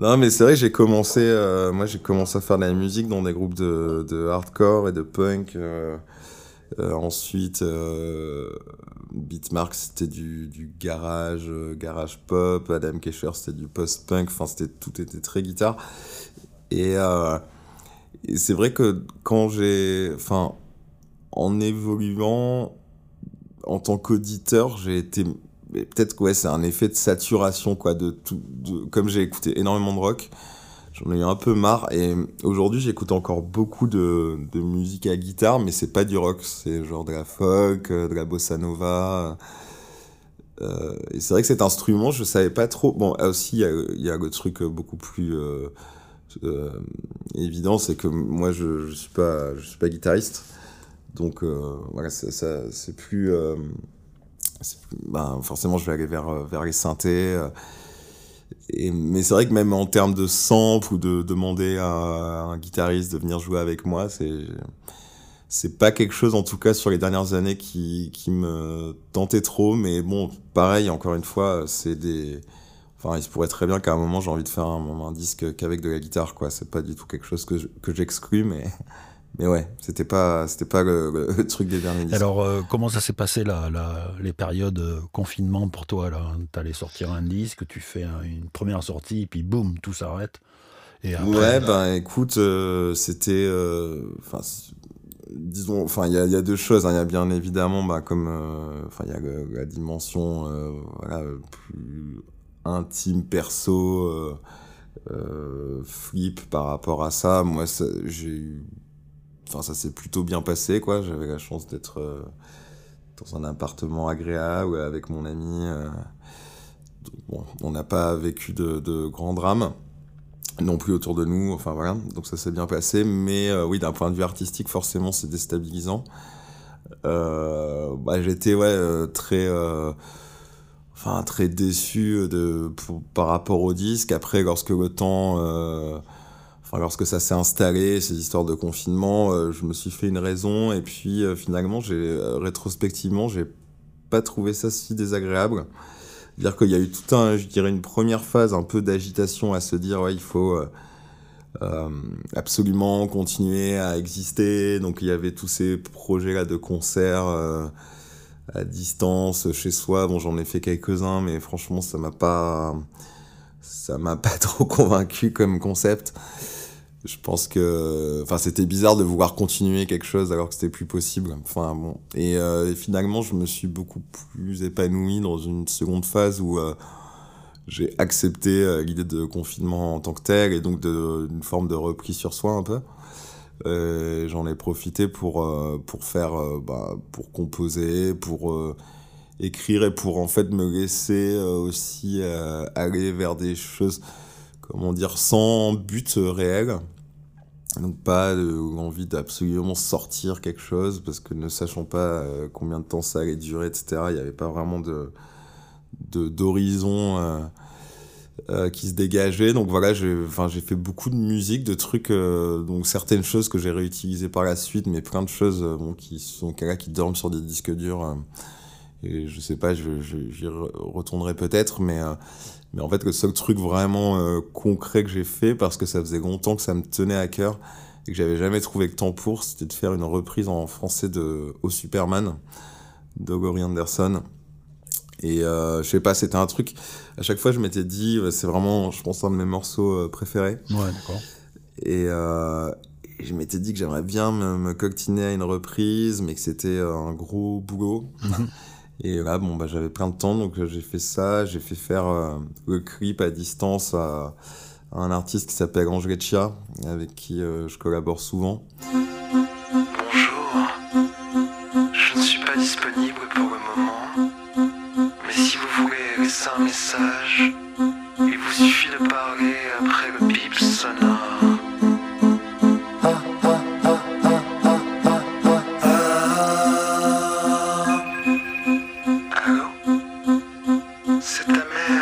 Non, mais c'est vrai j'ai commencé, euh, moi j'ai commencé à faire de la musique dans des groupes de, de hardcore et de punk. Euh, euh, ensuite, Beatmark c'était du, du garage, garage pop. Adam Kesher c'était du post-punk. Enfin, c'était tout était très guitare. Et, c'est vrai que quand j'ai, enfin, en évoluant en tant qu'auditeur, j'ai été peut-être que ouais, c'est un effet de saturation quoi de tout comme j'ai écouté énormément de rock j'en ai eu un peu marre. Et aujourd'hui j'écoute encore beaucoup de, de musique à guitare mais c'est pas du rock. C'est genre de la folk euh, de la bossa nova euh, et c'est vrai que cet instrument je savais pas trop. Bon aussi il y y a le truc beaucoup plus euh, euh, évident c'est que moi je, je suis pas je suis pas guitariste. Donc euh, voilà ça, c'est plus euh, ben, forcément, je vais aller vers, euh, vers les synthés. Euh, et, mais c'est vrai que même en termes de sample ou de demander à un guitariste de venir jouer avec moi, c'est c'est pas quelque chose, en tout cas sur les dernières années, qui, qui me tentait trop. Mais bon, pareil, encore une fois, c'est des. Enfin, il se pourrait très bien qu'à un moment j'ai envie de faire un, disque qu'avec de la guitare, quoi. C'est pas du tout quelque chose que j'exclus, mais mais ouais, c'était pas, c'était pas le, le, truc des derniers disques. Alors, euh, comment ça s'est passé là, là, les périodes de confinement pour toi là? T'allais sortir un disque, tu fais un, une première sortie, puis boum, tout s'arrête. Et après, ouais, ben écoute, euh, c'était, enfin, euh, disons, enfin, il y a, y a, deux choses. Il hein. y a bien évidemment, bah, comme, euh, enfin, il y a la dimension, euh, voilà, plus intime, perso. flip par rapport à ça moi j'ai eu enfin ça s'est plutôt bien passé quoi. J'avais la chance d'être euh, dans un appartement agréable avec mon ami euh, bon on n'a pas vécu de, grands drames non plus autour de nous enfin voilà. Donc ça s'est bien passé mais euh, oui d'un point de vue artistique forcément c'est déstabilisant. Bah, j'étais ouais très enfin très déçu de par rapport au disque. Après lorsque le temps Enfin, lorsque ça s'est installé, ces histoires de confinement, euh, je me suis fait une raison et puis euh, finalement, j'ai euh, rétrospectivement, j'ai pas trouvé ça si désagréable. C'est-à-dire qu'il y a eu tout un, je dirais, une première phase un peu d'agitation à se dire, ouais, il faut euh, absolument continuer à exister. Donc il y avait tous ces projets-là de concerts euh, à distance, chez soi. Bon, j'en ai fait quelques-uns, mais franchement, ça m'a pas, ça m'a pas trop convaincu comme concept je pense que enfin c'était bizarre de vouloir continuer quelque chose alors que c'était plus possible. Enfin bon. Et, euh, finalement je me suis beaucoup plus épanoui dans une seconde phase où euh, j'ai accepté euh, l'idée de confinement en tant que tel et donc d'une forme de repli sur soi un peu. J'en ai profité pour pour faire bah, pour composer pour écrire et pour en fait me laisser aussi aller vers des choses comment dire, sans but réel. Donc pas l'envie d'absolument sortir quelque chose, parce que ne sachant pas euh, combien de temps ça allait durer, etc., il n'y avait pas vraiment de d'horizon euh, euh, qui se dégageait. Donc voilà, j'ai fait beaucoup de musique, de trucs, euh, donc certaines choses que j'ai réutilisées par la suite, mais plein de choses euh, qui sont là qui dorment sur des disques durs. Euh, et je sais pas, j'y retournerai peut-être, mais mais en fait, le seul truc vraiment euh, concret que j'ai fait, parce que ça faisait longtemps que ça me tenait à cœur et que j'avais jamais trouvé le temps pour, c'était de faire une reprise en français de Au Superman de Gary Anderson. Et euh, je sais pas, c'était un truc. À chaque fois, je m'étais dit, euh, c'est vraiment, je pense, un de mes morceaux euh, préférés. Ouais, d'accord. Et, euh, et, je m'étais dit que j'aimerais bien me, me coctiner à une reprise, mais que c'était un gros boulot. Et là, bon, bah, j'avais plein de temps, donc euh, j'ai fait ça. J'ai fait faire euh, le clip à distance à, un artiste qui s'appelle Ange avec qui euh, je collabore souvent. Bonjour, je ne suis pas disponible pour le moment, Certamente.